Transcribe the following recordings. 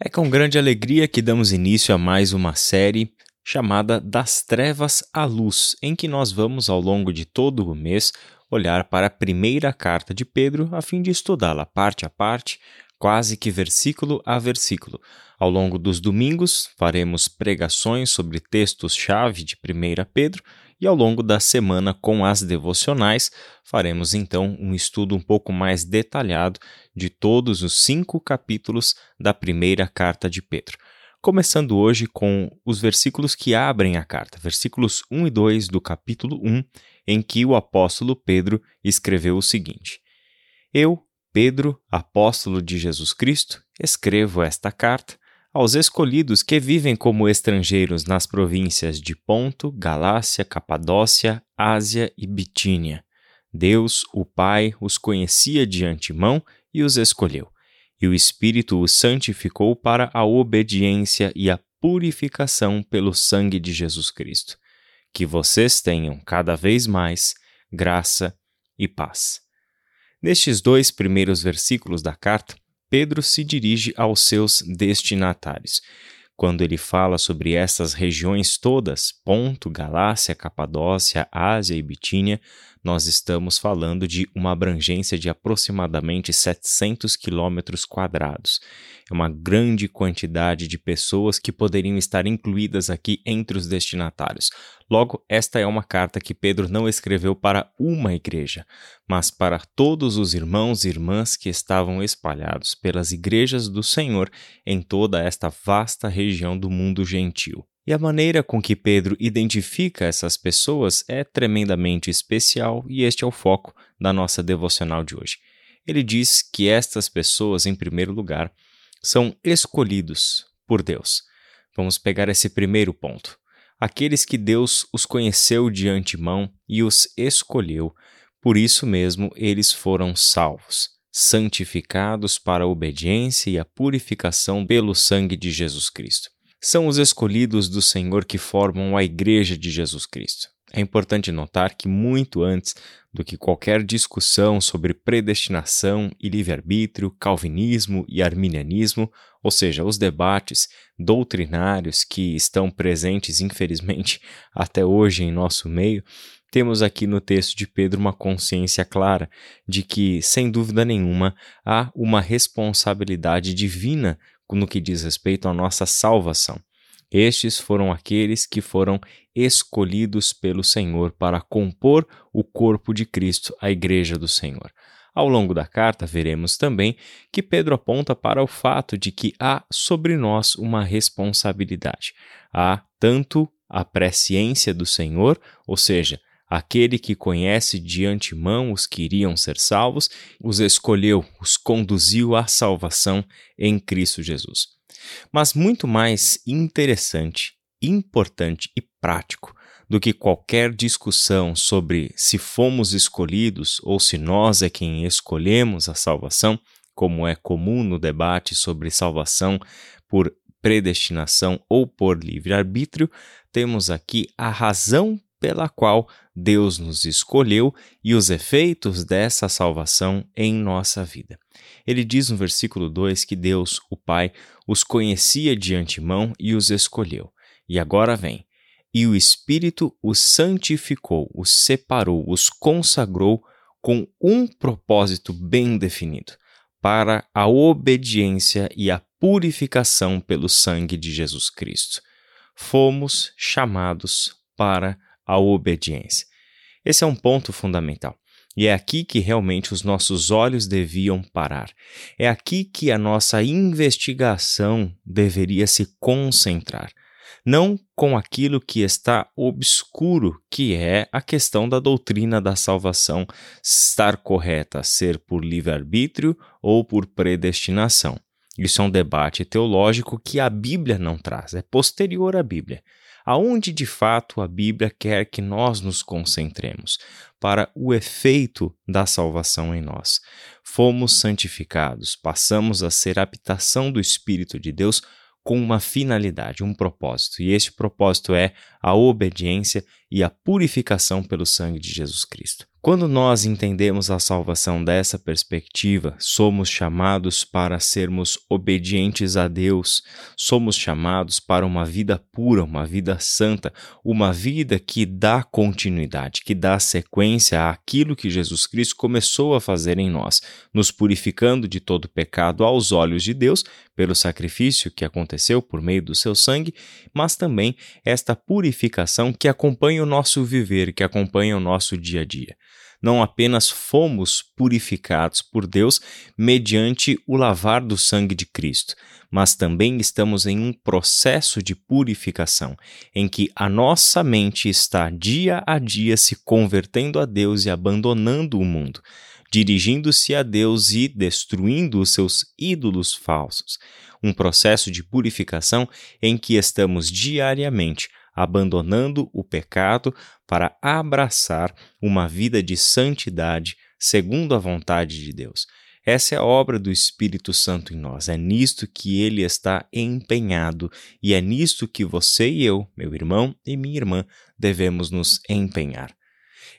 É com grande alegria que damos início a mais uma série chamada Das Trevas à Luz, em que nós vamos, ao longo de todo o mês, olhar para a primeira carta de Pedro a fim de estudá-la parte a parte, quase que versículo a versículo. Ao longo dos domingos, faremos pregações sobre textos-chave de 1 Pedro e ao longo da semana, com as devocionais, faremos então um estudo um pouco mais detalhado de todos os cinco capítulos da primeira carta de Pedro. Começando hoje com os versículos que abrem a carta, versículos 1 e 2 do capítulo 1, em que o apóstolo Pedro escreveu o seguinte: Eu, Pedro, apóstolo de Jesus Cristo, escrevo esta carta aos escolhidos que vivem como estrangeiros nas províncias de Ponto, Galácia, Capadócia, Ásia e Bitínia. Deus, o Pai, os conhecia de antemão e os escolheu, e o Espírito os santificou para a obediência e a purificação pelo sangue de Jesus Cristo. Que vocês tenham cada vez mais graça e paz. Nestes dois primeiros versículos da carta, Pedro se dirige aos seus destinatários. Quando ele fala sobre essas regiões todas, Ponto, Galácia, Capadócia, Ásia e Bitínia, nós estamos falando de uma abrangência de aproximadamente 700 quilômetros quadrados. É uma grande quantidade de pessoas que poderiam estar incluídas aqui entre os destinatários. Logo, esta é uma carta que Pedro não escreveu para uma igreja, mas para todos os irmãos e irmãs que estavam espalhados pelas igrejas do Senhor em toda esta vasta região do mundo gentil. E a maneira com que Pedro identifica essas pessoas é tremendamente especial e este é o foco da nossa devocional de hoje. Ele diz que estas pessoas, em primeiro lugar, são escolhidos por Deus. Vamos pegar esse primeiro ponto. Aqueles que Deus os conheceu de antemão e os escolheu, por isso mesmo eles foram salvos, santificados para a obediência e a purificação pelo sangue de Jesus Cristo são os escolhidos do Senhor que formam a Igreja de Jesus Cristo. É importante notar que, muito antes do que qualquer discussão sobre predestinação e livre-arbítrio, calvinismo e arminianismo, ou seja, os debates doutrinários que estão presentes, infelizmente, até hoje em nosso meio, temos aqui no texto de Pedro uma consciência clara de que, sem dúvida nenhuma, há uma responsabilidade divina no que diz respeito à nossa salvação. Estes foram aqueles que foram escolhidos pelo Senhor para compor o corpo de Cristo, a Igreja do Senhor. Ao longo da carta, veremos também que Pedro aponta para o fato de que há sobre nós uma responsabilidade. Há tanto a presciência do Senhor, ou seja, aquele que conhece de antemão os que iriam ser salvos, os escolheu, os conduziu à salvação em Cristo Jesus. Mas muito mais interessante, importante e prático do que qualquer discussão sobre se fomos escolhidos ou se nós é quem escolhemos a salvação, como é comum no debate sobre salvação por predestinação ou por livre-arbítrio, temos aqui a razão pela qual Deus nos escolheu e os efeitos dessa salvação em nossa vida. Ele diz no versículo 2 que Deus, o Pai, os conhecia de antemão e os escolheu. E agora vem. E o Espírito os santificou, os separou, os consagrou com um propósito bem definido, para a obediência e a purificação pelo sangue de Jesus Cristo. Fomos chamados para a obediência. Esse é um ponto fundamental. E é aqui que realmente os nossos olhos deviam parar. É aqui que a nossa investigação deveria se concentrar. Não com aquilo que está obscuro, que é a questão da doutrina da salvação estar correta, ser por livre-arbítrio ou por predestinação. Isso é um debate teológico que a Bíblia não traz, é posterior à Bíblia aonde de fato a Bíblia quer que nós nos concentremos, para o efeito da salvação em nós. Fomos santificados, passamos a ser habitação do Espírito de Deus com uma finalidade, um propósito, e este propósito é a obediência e a purificação pelo sangue de Jesus Cristo. Quando nós entendemos a salvação dessa perspectiva, somos chamados para sermos obedientes a Deus, somos chamados para uma vida pura, uma vida santa, uma vida que dá continuidade, que dá sequência àquilo que Jesus Cristo começou a fazer em nós, nos purificando de todo pecado aos olhos de Deus, pelo sacrifício que aconteceu por meio do seu sangue, mas também esta purificação que acompanha o nosso viver, que acompanha o nosso dia a dia não apenas fomos purificados por Deus mediante o lavar do sangue de Cristo, mas também estamos em um processo de purificação, em que a nossa mente está dia a dia se convertendo a Deus e abandonando o mundo, dirigindo-se a Deus e destruindo os seus ídolos falsos. Um processo de purificação em que estamos diariamente abandonando o pecado para abraçar uma vida de santidade segundo a vontade de Deus. Essa é a obra do Espírito Santo em nós. É nisto que ele está empenhado e é nisto que você e eu, meu irmão e minha irmã, devemos nos empenhar.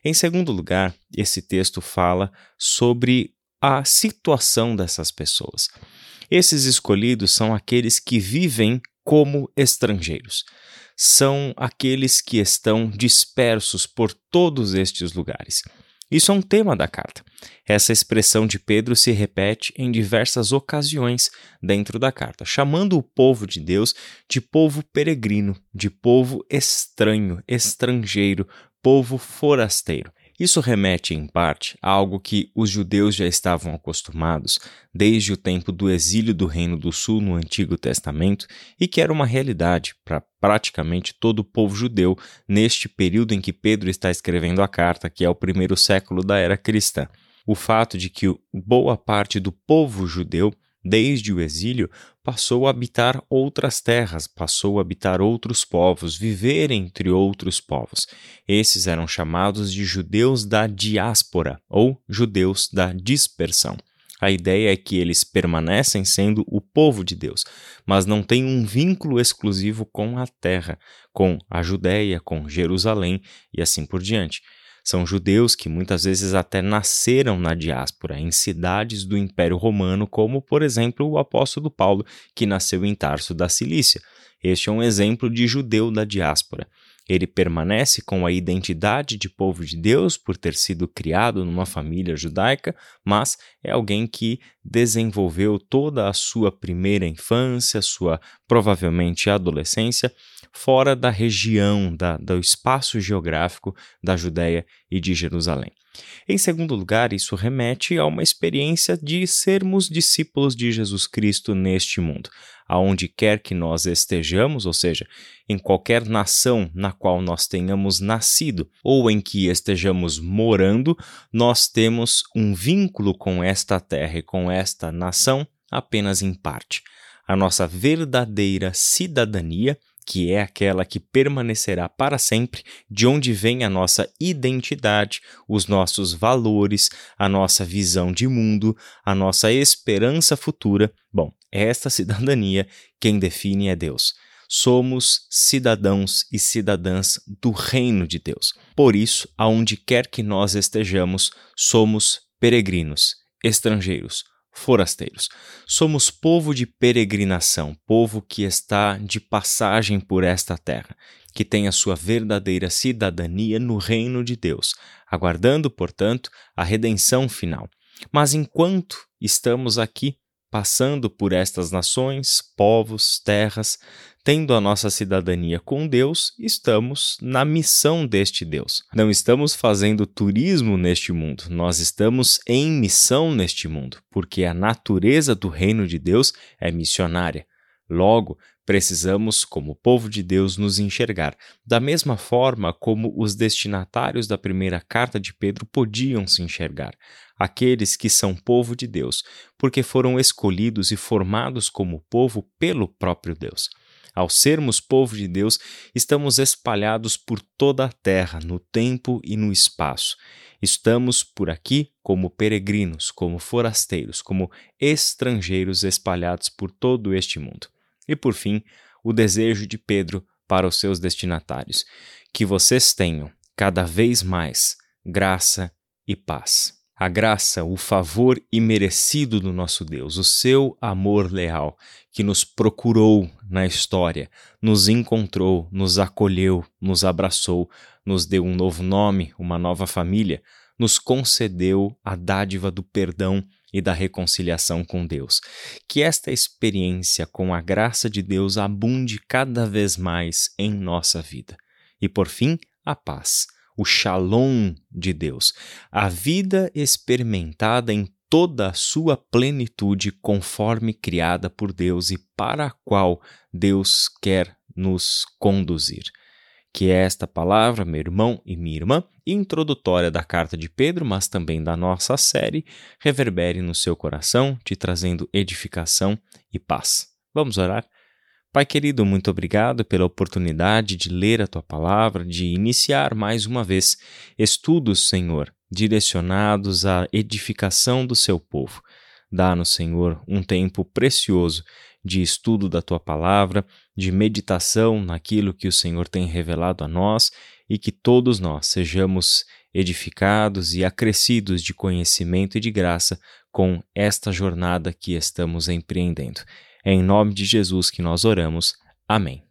Em segundo lugar, esse texto fala sobre a situação dessas pessoas. Esses escolhidos são aqueles que vivem como estrangeiros são aqueles que estão dispersos por todos estes lugares. Isso é um tema da carta. Essa expressão de Pedro se repete em diversas ocasiões dentro da carta, chamando o povo de Deus de povo peregrino, de povo estranho, estrangeiro, povo forasteiro. Isso remete, em parte, a algo que os judeus já estavam acostumados desde o tempo do exílio do Reino do Sul no Antigo Testamento e que era uma realidade para praticamente todo o povo judeu neste período em que Pedro está escrevendo a carta, que é o primeiro século da era cristã. O fato de que boa parte do povo judeu desde o exílio, passou a habitar outras terras, passou a habitar outros povos, viver entre outros povos. Esses eram chamados de judeus da diáspora ou judeus da dispersão. A ideia é que eles permanecem sendo o povo de Deus, mas não têm um vínculo exclusivo com a terra, com a Judéia, com Jerusalém e assim por diante. São judeus que muitas vezes até nasceram na diáspora, em cidades do Império Romano, como, por exemplo, o apóstolo Paulo, que nasceu em Tarso da Cilícia. Este é um exemplo de judeu da diáspora. Ele permanece com a identidade de povo de Deus por ter sido criado numa família judaica, mas é alguém que desenvolveu toda a sua primeira infância, sua provavelmente adolescência, fora da região, da, do espaço geográfico da Judéia e de Jerusalém. Em segundo lugar, isso remete a uma experiência de sermos discípulos de Jesus Cristo neste mundo. Aonde quer que nós estejamos, ou seja, em qualquer nação na qual nós tenhamos nascido ou em que estejamos morando, nós temos um vínculo com esta terra e com esta nação apenas em parte. A nossa verdadeira cidadania que é aquela que permanecerá para sempre, de onde vem a nossa identidade, os nossos valores, a nossa visão de mundo, a nossa esperança futura. Bom, esta cidadania quem define é Deus. Somos cidadãos e cidadãs do reino de Deus. Por isso, aonde quer que nós estejamos, somos peregrinos, estrangeiros, forasteiros. Somos povo de peregrinação, povo que está de passagem por esta terra, que tem a sua verdadeira cidadania no reino de Deus, aguardando, portanto, a redenção final. Mas enquanto estamos aqui, passando por estas nações, povos, terras, tendo a nossa cidadania com Deus, estamos na missão deste Deus. Não estamos fazendo turismo neste mundo, nós estamos em missão neste mundo, porque a natureza do reino de Deus é missionária. Logo, precisamos, como povo de Deus, nos enxergar, da mesma forma como os destinatários da primeira carta de Pedro podiam se enxergar, aqueles que são povo de Deus, porque foram escolhidos e formados como povo pelo próprio Deus. Ao sermos povo de Deus, estamos espalhados por toda a terra, no tempo e no espaço. Estamos por aqui como peregrinos, como forasteiros, como estrangeiros espalhados por todo este mundo. E por fim, o desejo de Pedro para os seus destinatários: que vocês tenham cada vez mais graça e paz. A graça, o favor imerecido do nosso Deus, o seu amor leal, que nos procurou na história, nos encontrou, nos acolheu, nos abraçou, nos deu um novo nome, uma nova família, nos concedeu a dádiva do perdão e da reconciliação com Deus. Que esta experiência com a graça de Deus abunde cada vez mais em nossa vida. E por fim, a paz o shalom de Deus, a vida experimentada em toda a sua plenitude conforme criada por Deus e para a qual Deus quer nos conduzir. Que esta palavra, meu irmão e minha irmã, introdutória da carta de Pedro, mas também da nossa série, reverbere no seu coração, te trazendo edificação e paz. Vamos orar? Pai querido, muito obrigado pela oportunidade de ler a tua palavra, de iniciar mais uma vez estudos, Senhor, direcionados à edificação do seu povo. Dá-nos, Senhor, um tempo precioso de estudo da tua palavra, de meditação naquilo que o Senhor tem revelado a nós e que todos nós sejamos edificados e acrescidos de conhecimento e de graça com esta jornada que estamos empreendendo. É em nome de Jesus que nós oramos. Amém.